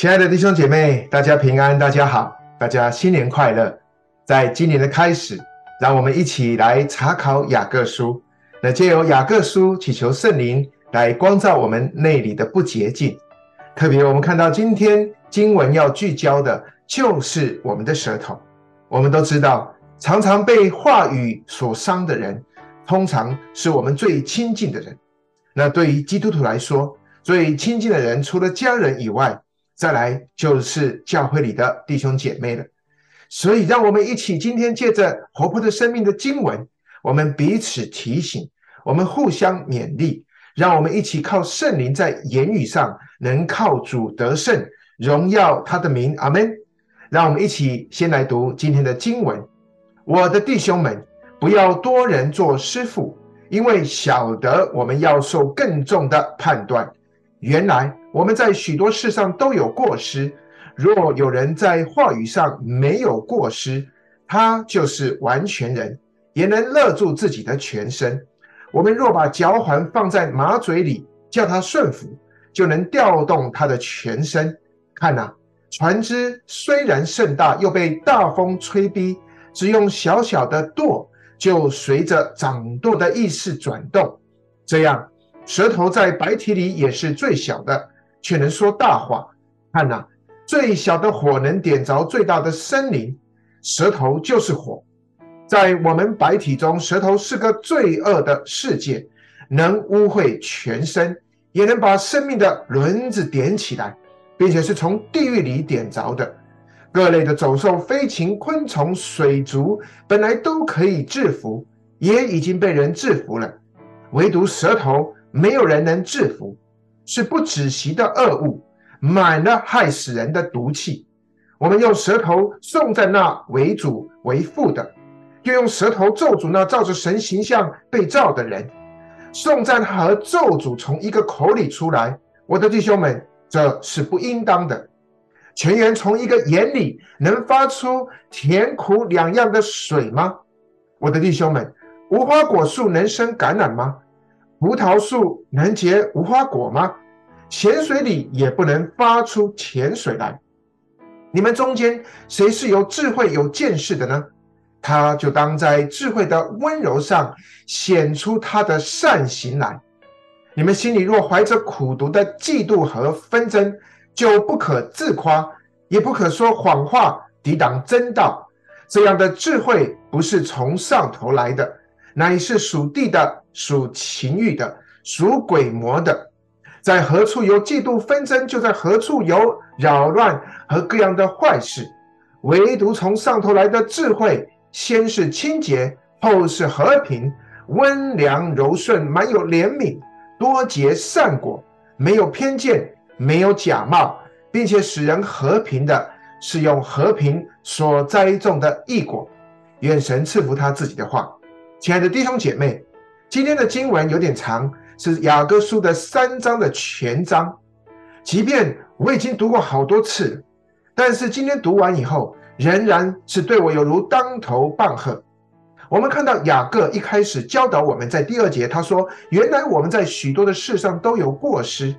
亲爱的弟兄姐妹，大家平安，大家好，大家新年快乐！在今年的开始，让我们一起来查考雅各书。那借由雅各书，祈求圣灵来光照我们内里的不洁净。特别我们看到今天经文要聚焦的，就是我们的舌头。我们都知道，常常被话语所伤的人，通常是我们最亲近的人。那对于基督徒来说，最亲近的人，除了家人以外，再来就是教会里的弟兄姐妹了，所以让我们一起今天借着活泼的生命的经文，我们彼此提醒，我们互相勉励，让我们一起靠圣灵在言语上能靠主得胜，荣耀他的名，阿门。让我们一起先来读今天的经文，我的弟兄们，不要多人做师傅，因为晓得我们要受更重的判断。原来我们在许多事上都有过失，若有人在话语上没有过失，他就是完全人，也能勒住自己的全身。我们若把嚼环放在马嘴里，叫它顺服，就能调动它的全身。看呐，船只虽然甚大，又被大风吹逼，只用小小的舵，就随着掌舵的意识转动，这样。舌头在白体里也是最小的，却能说大话。看哪，最小的火能点着最大的森林。舌头就是火，在我们白体中，舌头是个罪恶的世界，能污秽全身，也能把生命的轮子点起来，并且是从地狱里点着的。各类的走兽、飞禽、昆虫、水族，本来都可以制服，也已经被人制服了，唯独舌头。没有人能制服，是不止息的恶物，满了害死人的毒气。我们用舌头颂赞那为主为父的，又用舌头咒诅那照着神形象被造的人。颂赞和咒诅从一个口里出来，我的弟兄们，这是不应当的。泉源从一个眼里能发出甜苦两样的水吗？我的弟兄们，无花果树能生橄榄吗？葡萄树能结无花果吗？浅水里也不能发出甜水来。你们中间谁是有智慧、有见识的呢？他就当在智慧的温柔上显出他的善行来。你们心里若怀着苦毒的嫉妒和纷争，就不可自夸，也不可说谎话，抵挡真道。这样的智慧不是从上头来的。乃是属地的，属情欲的，属鬼魔的。在何处有嫉妒纷争，就在何处有扰乱和各样的坏事。唯独从上头来的智慧，先是清洁，后是和平，温良柔顺，满有怜悯，多结善果，没有偏见，没有假冒，并且使人和平的，是用和平所栽种的义果。愿神赐福他自己的话。亲爱的弟兄姐妹，今天的经文有点长，是雅各书的三章的全章。即便我已经读过好多次，但是今天读完以后，仍然是对我有如当头棒喝。我们看到雅各一开始教导我们在第二节，他说：“原来我们在许多的事上都有过失，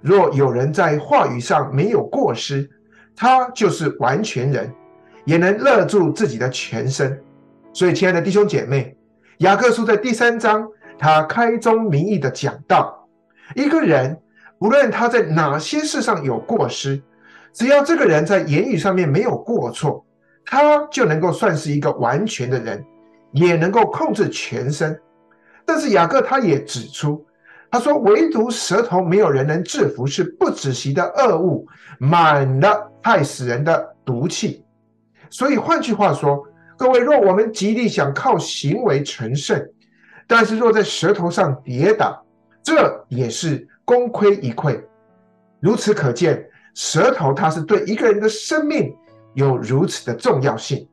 若有人在话语上没有过失，他就是完全人，也能勒住自己的全身。”所以，亲爱的弟兄姐妹。雅各书在第三章，他开宗明义的讲到，一个人无论他在哪些事上有过失，只要这个人在言语上面没有过错，他就能够算是一个完全的人，也能够控制全身。但是雅各他也指出，他说唯独舌头没有人能制服，是不止息的恶物，满了害死人的毒气。所以换句话说。各位，若我们极力想靠行为成圣，但是若在舌头上跌倒，这也是功亏一篑。如此可见，舌头它是对一个人的生命有如此的重要性。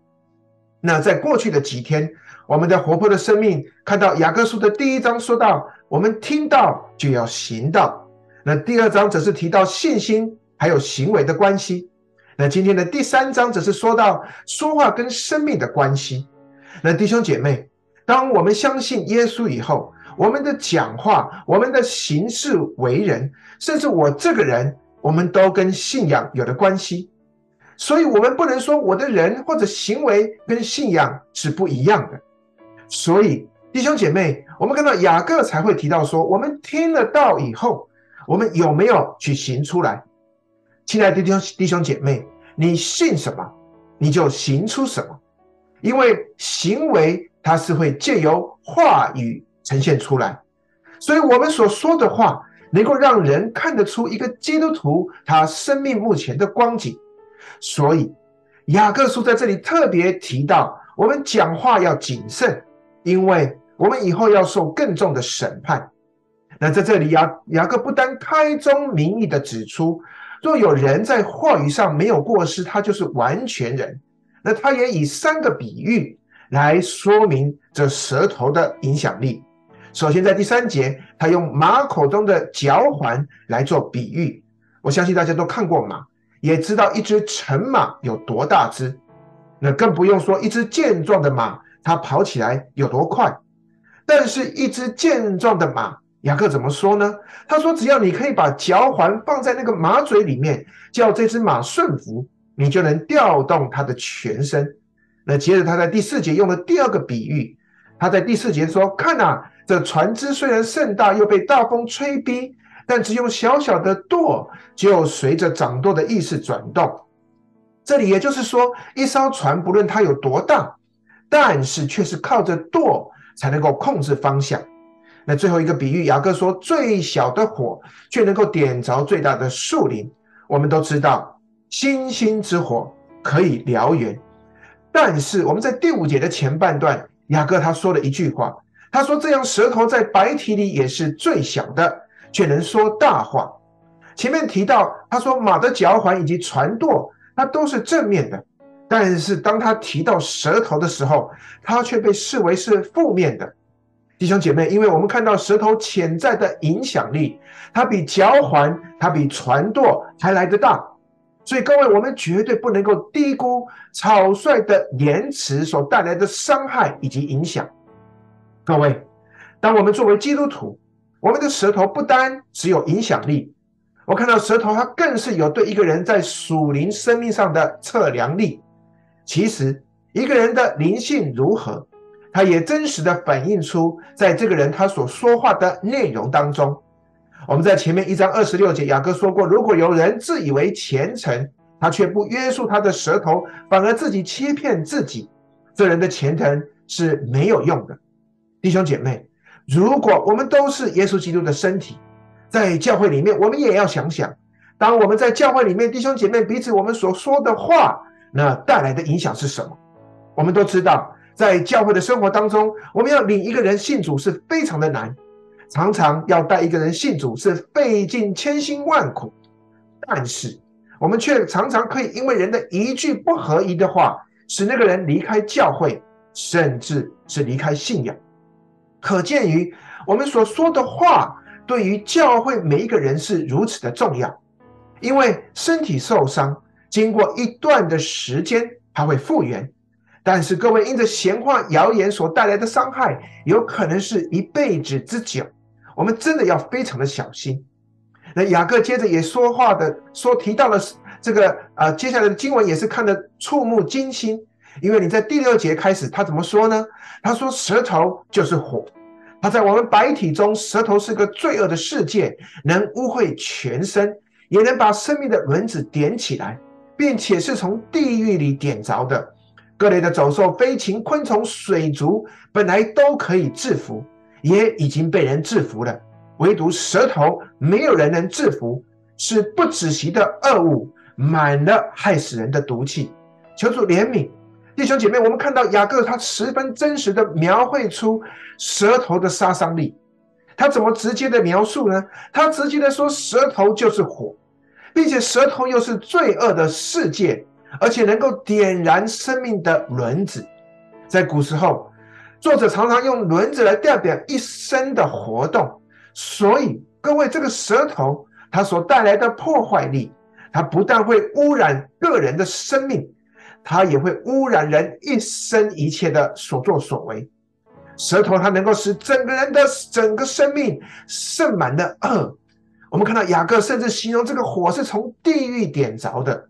那在过去的几天，我们的活泼的生命看到雅各书的第一章说到，我们听到就要行道；那第二章则是提到信心还有行为的关系。那今天的第三章则是说到说话跟生命的关系。那弟兄姐妹，当我们相信耶稣以后，我们的讲话、我们的行事为人，甚至我这个人我们都跟信仰有了关系，所以我们不能说我的人或者行为跟信仰是不一样的。所以弟兄姐妹，我们看到雅各才会提到说，我们听了道以后，我们有没有去行出来？亲爱的弟兄弟兄姐妹，你信什么，你就行出什么，因为行为它是会借由话语呈现出来，所以我们所说的话。能够让人看得出一个基督徒他生命目前的光景，所以雅各书在这里特别提到，我们讲话要谨慎，因为我们以后要受更重的审判。那在这里雅雅各不单开宗明义的指出，若有人在话语上没有过失，他就是完全人。那他也以三个比喻来说明这舌头的影响力。首先，在第三节，他用马口中的嚼环来做比喻。我相信大家都看过马，也知道一只成马有多大只。那更不用说一只健壮的马，它跑起来有多快。但是，一只健壮的马，雅各怎么说呢？他说：“只要你可以把嚼环放在那个马嘴里面，叫这只马顺服，你就能调动它的全身。”那接着，他在第四节用了第二个比喻。他在第四节说：“看呐。”这船只虽然盛大，又被大风吹逼，但只用小小的舵，就随着掌舵的意识转动。这里也就是说，一艘船不论它有多大，但是却是靠着舵才能够控制方向。那最后一个比喻，雅各说，最小的火却能够点着最大的树林。我们都知道，星星之火可以燎原，但是我们在第五节的前半段，雅各他说了一句话。他说：“这样舌头在白体里也是最小的，却能说大话。”前面提到，他说马的脚环以及船舵，它都是正面的。但是当他提到舌头的时候，它却被视为是负面的。弟兄姐妹，因为我们看到舌头潜在的影响力，它比嚼环、它比船舵还来得大。所以各位，我们绝对不能够低估草率的言辞所带来的伤害以及影响。各位，当我们作为基督徒，我们的舌头不单只有影响力，我看到舌头它更是有对一个人在属灵生命上的测量力。其实，一个人的灵性如何，他也真实的反映出在这个人他所说话的内容当中。我们在前面一章二十六节，雅各说过，如果有人自以为虔诚，他却不约束他的舌头，反而自己欺骗自己，这人的虔诚是没有用的。弟兄姐妹，如果我们都是耶稣基督的身体，在教会里面，我们也要想想，当我们在教会里面，弟兄姐妹彼此我们所说的话，那带来的影响是什么？我们都知道，在教会的生活当中，我们要领一个人信主是非常的难，常常要带一个人信主是费尽千辛万苦，但是我们却常常可以因为人的一句不合宜的话，使那个人离开教会，甚至是离开信仰。可见于我们所说的话，对于教会每一个人是如此的重要。因为身体受伤，经过一段的时间，它会复原。但是各位，因着闲话谣言所带来的伤害，有可能是一辈子之久。我们真的要非常的小心。那雅各接着也说话的说提到了这个啊、呃，接下来的经文也是看得触目惊心。因为你在第六节开始，他怎么说呢？他说：“舌头就是火，他在我们白体中，舌头是个罪恶的世界，能污秽全身，也能把生命的轮子点起来，并且是从地狱里点着的。各类的走兽、飞禽、昆虫、水族，本来都可以制服，也已经被人制服了，唯独舌头，没有人能制服，是不止息的恶物，满了害死人的毒气。求主怜悯。”弟兄姐妹，我们看到雅各他十分真实的描绘出舌头的杀伤力。他怎么直接的描述呢？他直接的说，舌头就是火，并且舌头又是罪恶的世界，而且能够点燃生命的轮子。在古时候，作者常常用轮子来代表一生的活动。所以，各位，这个舌头它所带来的破坏力，它不但会污染个人的生命。它也会污染人一生一切的所作所为。舌头它能够使整个人的整个生命盛满了恶。我们看到雅各甚至形容这个火是从地狱点着的。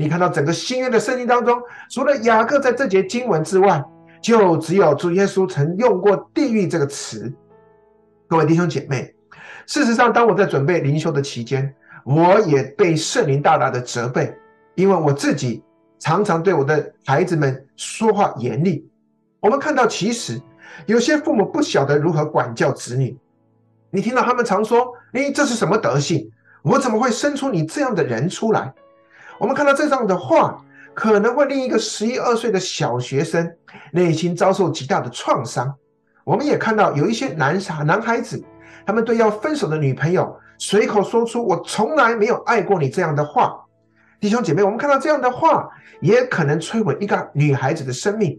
你看到整个新约的圣经当中，除了雅各在这节经文之外，就只有主耶稣曾用过“地狱”这个词。各位弟兄姐妹，事实上，当我在准备灵修的期间，我也被圣灵大大的责备，因为我自己常常对我的孩子们说话严厉。我们看到，其实有些父母不晓得如何管教子女。你听到他们常说：“诶，这是什么德行？我怎么会生出你这样的人出来？”我们看到这样的话，可能会令一个十一二岁的小学生内心遭受极大的创伤。我们也看到有一些男傻男孩子，他们对要分手的女朋友随口说出“我从来没有爱过你”这样的话。弟兄姐妹，我们看到这样的话，也可能摧毁一个女孩子的生命。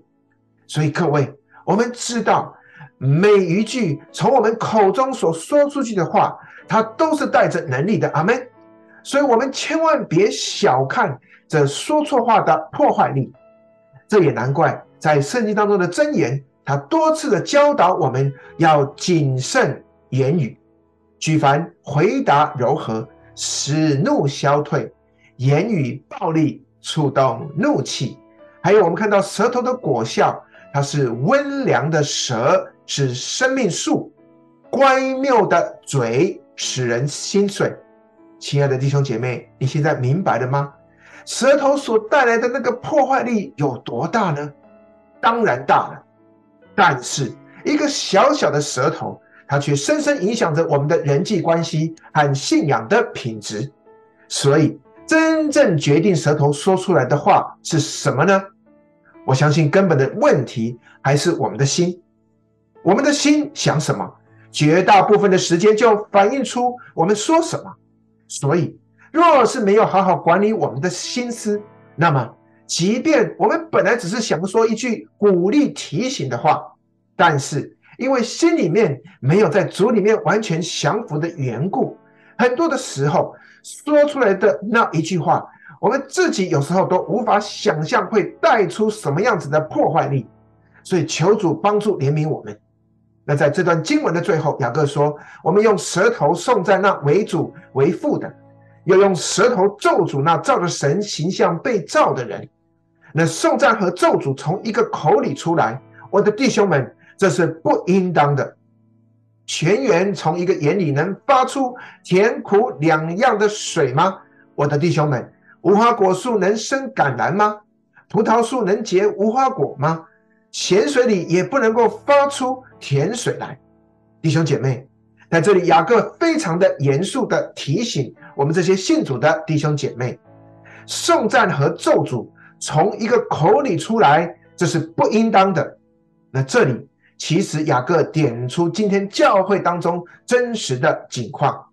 所以各位，我们知道每一句从我们口中所说出去的话，它都是带着能力的。阿门。所以，我们千万别小看这说错话的破坏力。这也难怪，在圣经当中的箴言，他多次的教导我们要谨慎言语，举凡回答柔和，使怒消退；言语暴力，触动怒气。还有，我们看到舌头的果效。它是温良的舌，是生命树；乖谬的嘴，使人心碎。亲爱的弟兄姐妹，你现在明白了吗？舌头所带来的那个破坏力有多大呢？当然大了。但是，一个小小的舌头，它却深深影响着我们的人际关系和信仰的品质。所以，真正决定舌头说出来的话是什么呢？我相信根本的问题还是我们的心，我们的心想什么，绝大部分的时间就反映出我们说什么。所以，若是没有好好管理我们的心思，那么，即便我们本来只是想说一句鼓励提醒的话，但是因为心里面没有在主里面完全降服的缘故，很多的时候说出来的那一句话。我们自己有时候都无法想象会带出什么样子的破坏力，所以求主帮助怜悯我们。那在这段经文的最后，雅各说：“我们用舌头颂赞那为主为父的，又用舌头咒诅那照着神形象被造的人。那颂赞和咒诅从一个口里出来，我的弟兄们，这是不应当的。泉源从一个眼里能发出甜苦两样的水吗？我的弟兄们。”无花果树能生橄榄吗？葡萄树能结无花果吗？咸水里也不能够发出甜水来。弟兄姐妹，在这里雅各非常的严肃的提醒我们这些信主的弟兄姐妹：颂赞和咒诅从一个口里出来，这是不应当的。那这里其实雅各点出今天教会当中真实的景况。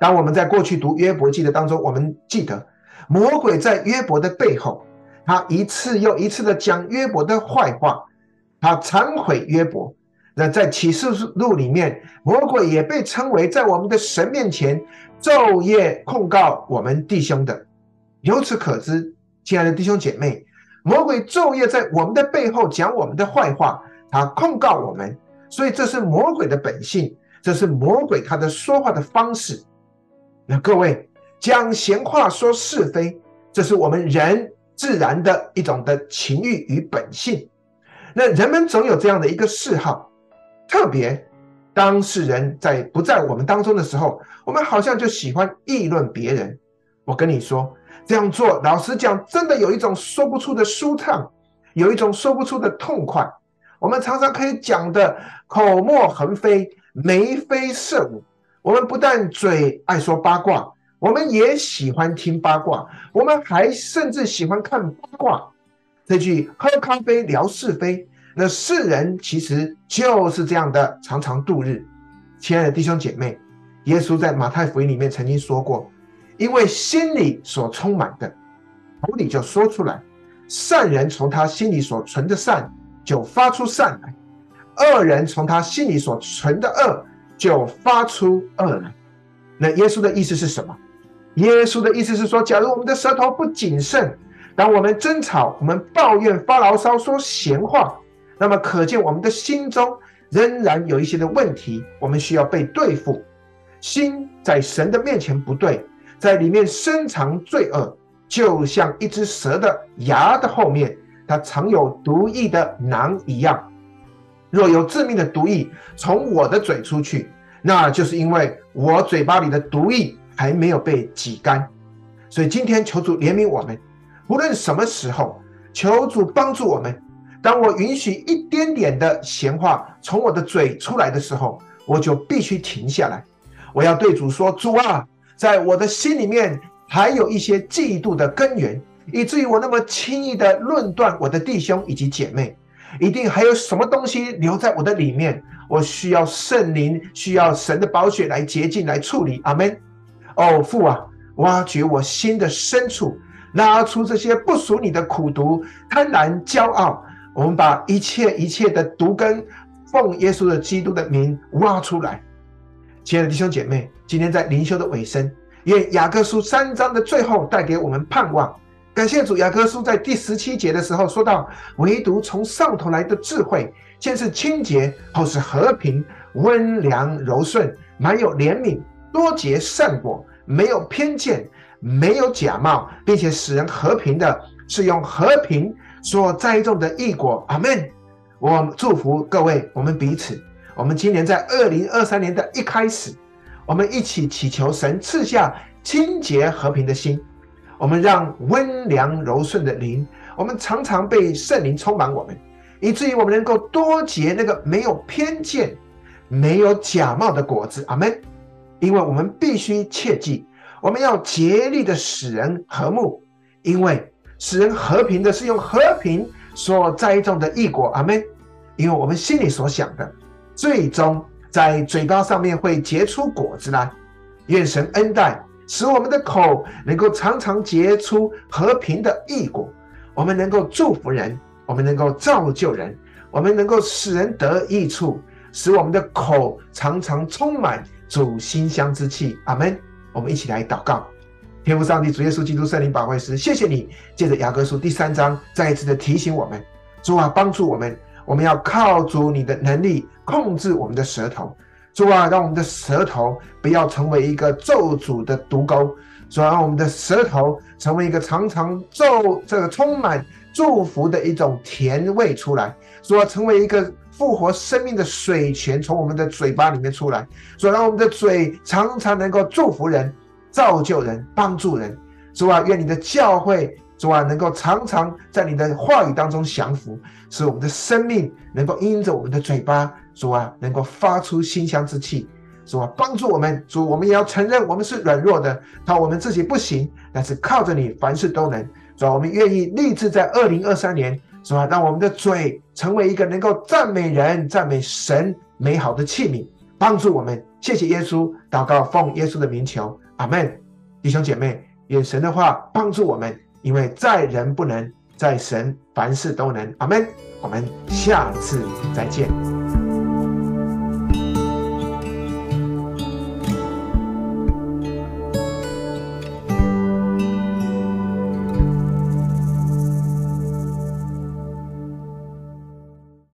当我们在过去读约伯记的当中，我们记得。魔鬼在约伯的背后，他一次又一次的讲约伯的坏话，他惭毁约伯。那在启示录里面，魔鬼也被称为在我们的神面前昼夜控告我们弟兄的。由此可知，亲爱的弟兄姐妹，魔鬼昼夜在我们的背后讲我们的坏话，他控告我们，所以这是魔鬼的本性，这是魔鬼他的说话的方式。那各位。讲闲话说是非，这是我们人自然的一种的情欲与本性。那人们总有这样的一个嗜好，特别当事人在不在我们当中的时候，我们好像就喜欢议论别人。我跟你说，这样做，老实讲，真的有一种说不出的舒畅，有一种说不出的痛快。我们常常可以讲的口沫横飞，眉飞色舞。我们不但嘴爱说八卦。我们也喜欢听八卦，我们还甚至喜欢看八卦。这句喝咖啡聊是非，那世人其实就是这样的，常常度日。亲爱的弟兄姐妹，耶稣在马太福音里面曾经说过：“因为心里所充满的，口里就说出来。善人从他心里所存的善，就发出善来；恶人从他心里所存的恶，就发出恶来。”那耶稣的意思是什么？耶稣的意思是说，假如我们的舌头不谨慎，当我们争吵、我们抱怨、发牢骚、说闲话，那么可见我们的心中仍然有一些的问题，我们需要被对付。心在神的面前不对，在里面深藏罪恶，就像一只蛇的牙的后面，它藏有毒液的囊一样。若有致命的毒液从我的嘴出去，那就是因为我嘴巴里的毒液还没有被挤干。所以今天求主怜悯我们，无论什么时候，求主帮助我们。当我允许一点点的闲话从我的嘴出来的时候，我就必须停下来。我要对主说：“主啊，在我的心里面还有一些嫉妒的根源，以至于我那么轻易的论断我的弟兄以及姐妹。一定还有什么东西留在我的里面，我需要圣灵，需要神的宝血来洁净、来处理。阿门。哦，父啊，挖掘我心的深处，拿出这些不属你的苦毒、贪婪、骄傲。我们把一切一切的毒根，奉耶稣的基督的名挖出来。”亲爱的弟兄姐妹，今天在灵修的尾声，愿雅各书三章的最后带给我们盼望。感谢主，雅各书在第十七节的时候说到：“唯独从上头来的智慧，先是清洁，后是和平，温良柔顺，满有怜悯，多结善果，没有偏见，没有假冒，并且使人和平的，是用和平所栽种的义果。”阿门。我祝福各位，我们彼此。我们今年在二零二三年的一开始，我们一起祈求神赐下清洁和平的心，我们让温良柔顺的灵，我们常常被圣灵充满我们，以至于我们能够多结那个没有偏见、没有假冒的果子。阿门。因为我们必须切记，我们要竭力的使人和睦，因为使人和平的是用和平所栽种的义果。阿门。因为我们心里所想的。最终在嘴巴上面会结出果子来，愿神恩待，使我们的口能够常常结出和平的义果。我们能够祝福人，我们能够造就人，我们能够使人得益处，使我们的口常常充满主馨香之气。阿门。我们一起来祷告，天父上帝，主耶稣基督圣灵保惠师，谢谢你借着雅各书第三章再一次的提醒我们，主啊，帮助我们。我们要靠主你的能力控制我们的舌头，主啊，让我们的舌头不要成为一个咒诅的毒钩，主啊，让我们的舌头成为一个常常咒这个充满祝福的一种甜味出来，主啊，成为一个复活生命的水泉从我们的嘴巴里面出来，主啊，让我们的嘴常常能够祝福人、造就人、帮助人，主啊，愿你的教会。主啊，能够常常在你的话语当中降服，使我们的生命能够因着我们的嘴巴，主啊，能够发出馨香之气。主啊，帮助我们，主，我们也要承认我们是软弱的，靠我们自己不行，但是靠着你，凡事都能。主啊，我们愿意立志在二零二三年，是吧，让我们的嘴成为一个能够赞美人、赞美神美好的器皿，帮助我们。谢谢耶稣，祷告奉耶稣的名求，阿门。弟兄姐妹，愿神的话帮助我们。因为在人不能，在神凡事都能。阿门。我们下次再见。